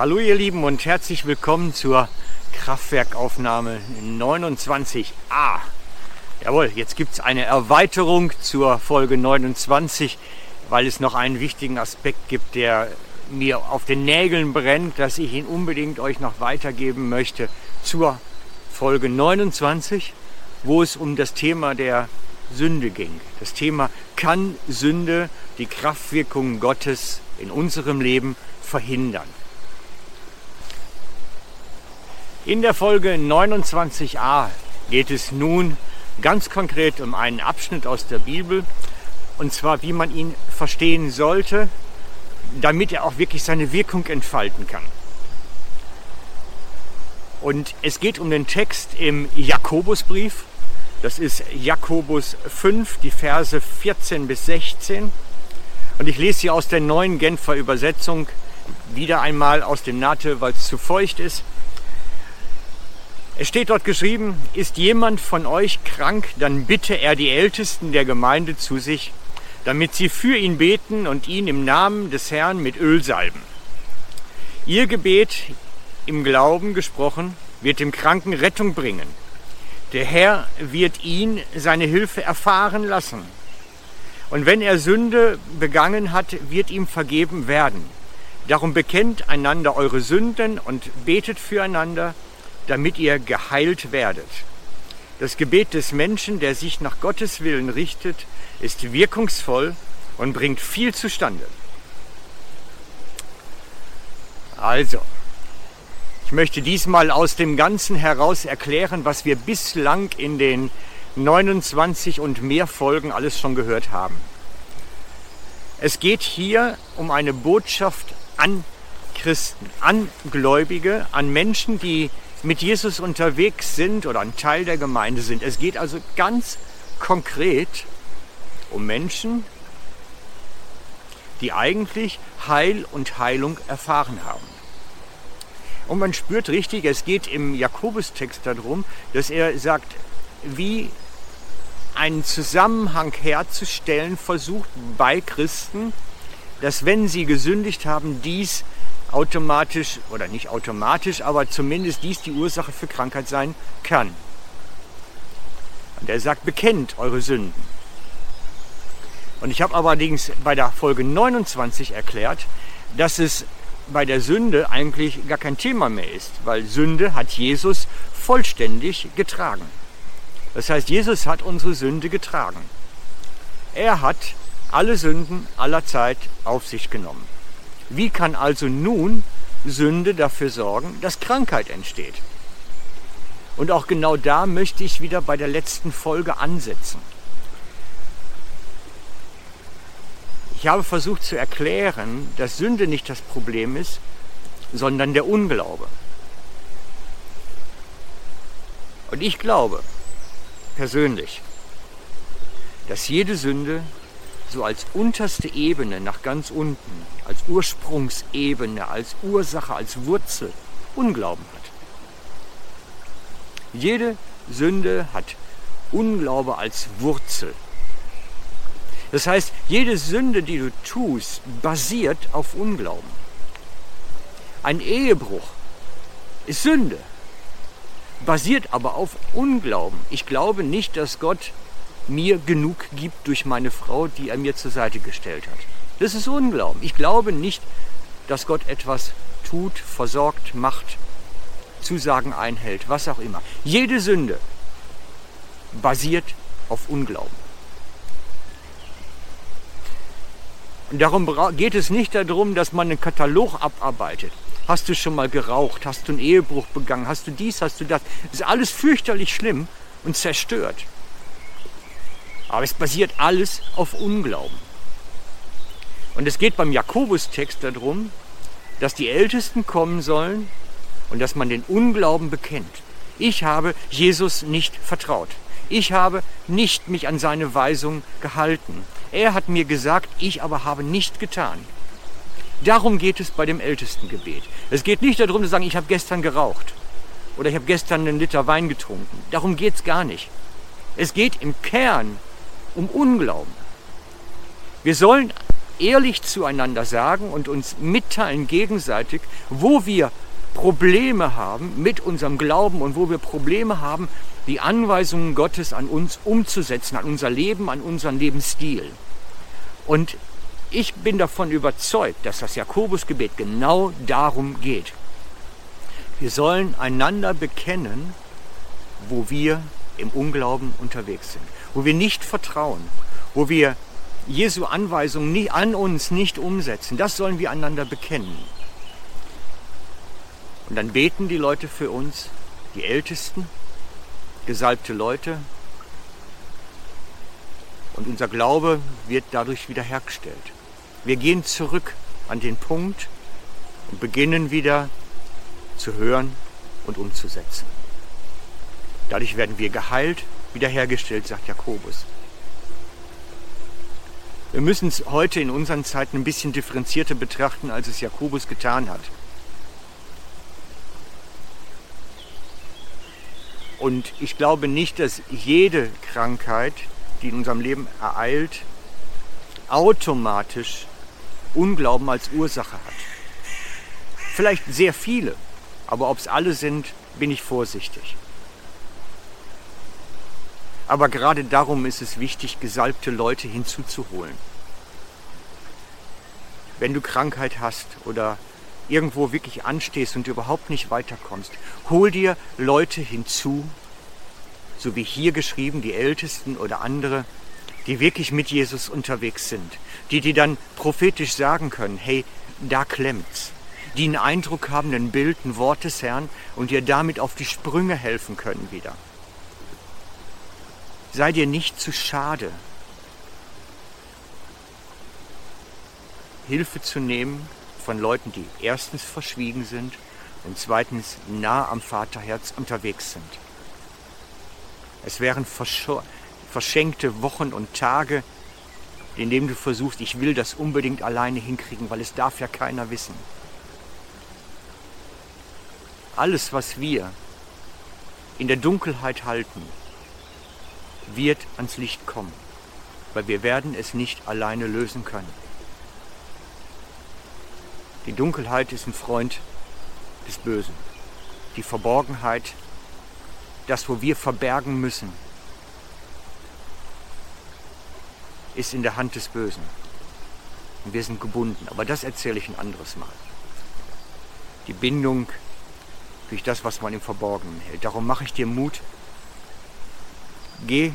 Hallo ihr Lieben und herzlich willkommen zur Kraftwerkaufnahme 29a. Jawohl, jetzt gibt es eine Erweiterung zur Folge 29, weil es noch einen wichtigen Aspekt gibt, der mir auf den Nägeln brennt, dass ich ihn unbedingt euch noch weitergeben möchte zur Folge 29, wo es um das Thema der Sünde ging. Das Thema, kann Sünde die Kraftwirkungen Gottes in unserem Leben verhindern? In der Folge 29a geht es nun ganz konkret um einen Abschnitt aus der Bibel, und zwar wie man ihn verstehen sollte, damit er auch wirklich seine Wirkung entfalten kann. Und es geht um den Text im Jakobusbrief. Das ist Jakobus 5, die Verse 14 bis 16. Und ich lese sie aus der neuen Genfer Übersetzung wieder einmal aus dem Nate, weil es zu feucht ist. Es steht dort geschrieben, ist jemand von euch krank, dann bitte er die Ältesten der Gemeinde zu sich, damit sie für ihn beten und ihn im Namen des Herrn mit Öl salben. Ihr Gebet im Glauben gesprochen wird dem Kranken Rettung bringen. Der Herr wird ihn seine Hilfe erfahren lassen. Und wenn er Sünde begangen hat, wird ihm vergeben werden. Darum bekennt einander eure Sünden und betet füreinander, damit ihr geheilt werdet. Das Gebet des Menschen, der sich nach Gottes Willen richtet, ist wirkungsvoll und bringt viel zustande. Also, ich möchte diesmal aus dem Ganzen heraus erklären, was wir bislang in den 29 und mehr Folgen alles schon gehört haben. Es geht hier um eine Botschaft an Christen, an Gläubige, an Menschen, die mit Jesus unterwegs sind oder ein Teil der Gemeinde sind. Es geht also ganz konkret um Menschen, die eigentlich Heil und Heilung erfahren haben. Und man spürt richtig, es geht im Jakobus-Text darum, dass er sagt, wie einen Zusammenhang herzustellen versucht bei Christen, dass wenn sie gesündigt haben, dies automatisch oder nicht automatisch, aber zumindest dies die Ursache für Krankheit sein kann. Und er sagt, bekennt eure Sünden. Und ich habe allerdings bei der Folge 29 erklärt, dass es bei der Sünde eigentlich gar kein Thema mehr ist, weil Sünde hat Jesus vollständig getragen. Das heißt, Jesus hat unsere Sünde getragen. Er hat alle Sünden aller Zeit auf sich genommen. Wie kann also nun Sünde dafür sorgen, dass Krankheit entsteht? Und auch genau da möchte ich wieder bei der letzten Folge ansetzen. Ich habe versucht zu erklären, dass Sünde nicht das Problem ist, sondern der Unglaube. Und ich glaube persönlich, dass jede Sünde so als unterste Ebene nach ganz unten, als Ursprungsebene, als Ursache, als Wurzel Unglauben hat. Jede Sünde hat Unglaube als Wurzel. Das heißt, jede Sünde, die du tust, basiert auf Unglauben. Ein Ehebruch ist Sünde, basiert aber auf Unglauben. Ich glaube nicht, dass Gott mir genug gibt durch meine Frau, die er mir zur Seite gestellt hat. Das ist Unglauben. Ich glaube nicht, dass Gott etwas tut, versorgt, macht, Zusagen einhält, was auch immer. Jede Sünde basiert auf Unglauben. Und darum geht es nicht darum, dass man einen Katalog abarbeitet. Hast du schon mal geraucht? Hast du einen Ehebruch begangen? Hast du dies? Hast du das? Das ist alles fürchterlich schlimm und zerstört. Aber es basiert alles auf Unglauben. Und es geht beim Jakobus-Text darum, dass die Ältesten kommen sollen und dass man den Unglauben bekennt. Ich habe Jesus nicht vertraut. Ich habe nicht mich an seine Weisung gehalten. Er hat mir gesagt, ich aber habe nicht getan. Darum geht es bei dem Ältestengebet. Es geht nicht darum zu sagen, ich habe gestern geraucht oder ich habe gestern einen Liter Wein getrunken. Darum geht es gar nicht. Es geht im Kern um Unglauben. Wir sollen ehrlich zueinander sagen und uns mitteilen gegenseitig, wo wir Probleme haben mit unserem Glauben und wo wir Probleme haben, die Anweisungen Gottes an uns umzusetzen, an unser Leben, an unseren Lebensstil. Und ich bin davon überzeugt, dass das Jakobusgebet genau darum geht. Wir sollen einander bekennen, wo wir im Unglauben unterwegs sind, wo wir nicht vertrauen, wo wir Jesu Anweisungen an uns nicht umsetzen. Das sollen wir einander bekennen. Und dann beten die Leute für uns, die Ältesten, gesalbte Leute. Und unser Glaube wird dadurch wiederhergestellt. Wir gehen zurück an den Punkt und beginnen wieder zu hören und umzusetzen. Dadurch werden wir geheilt, wiederhergestellt, sagt Jakobus. Wir müssen es heute in unseren Zeiten ein bisschen differenzierter betrachten, als es Jakobus getan hat. Und ich glaube nicht, dass jede Krankheit, die in unserem Leben ereilt, automatisch Unglauben als Ursache hat. Vielleicht sehr viele, aber ob es alle sind, bin ich vorsichtig. Aber gerade darum ist es wichtig, gesalbte Leute hinzuzuholen. Wenn du Krankheit hast oder irgendwo wirklich anstehst und überhaupt nicht weiterkommst, hol dir Leute hinzu, so wie hier geschrieben, die Ältesten oder andere, die wirklich mit Jesus unterwegs sind, die dir dann prophetisch sagen können, hey, da klemmt's, die einen Eindruck haben, ein Bild, ein Wort des Herrn und dir damit auf die Sprünge helfen können wieder. Sei dir nicht zu schade, Hilfe zu nehmen von Leuten, die erstens verschwiegen sind und zweitens nah am Vaterherz unterwegs sind. Es wären verschenkte Wochen und Tage, in denen du versuchst, ich will das unbedingt alleine hinkriegen, weil es darf ja keiner wissen. Alles, was wir in der Dunkelheit halten, wird ans Licht kommen, weil wir werden es nicht alleine lösen können. Die Dunkelheit ist ein Freund des Bösen. Die Verborgenheit, das, wo wir verbergen müssen, ist in der Hand des Bösen. Und wir sind gebunden. Aber das erzähle ich ein anderes Mal. Die Bindung durch das, was man im Verborgenen hält. Darum mache ich dir Mut. Geh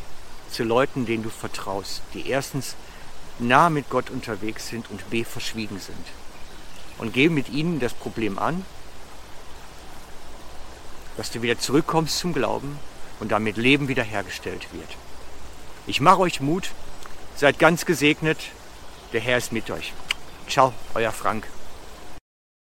zu Leuten, denen du vertraust, die erstens nah mit Gott unterwegs sind und b verschwiegen sind und geh mit ihnen das Problem an, dass du wieder zurückkommst zum Glauben und damit Leben wiederhergestellt wird. Ich mache euch Mut, seid ganz gesegnet, der Herr ist mit euch. Ciao, euer Frank.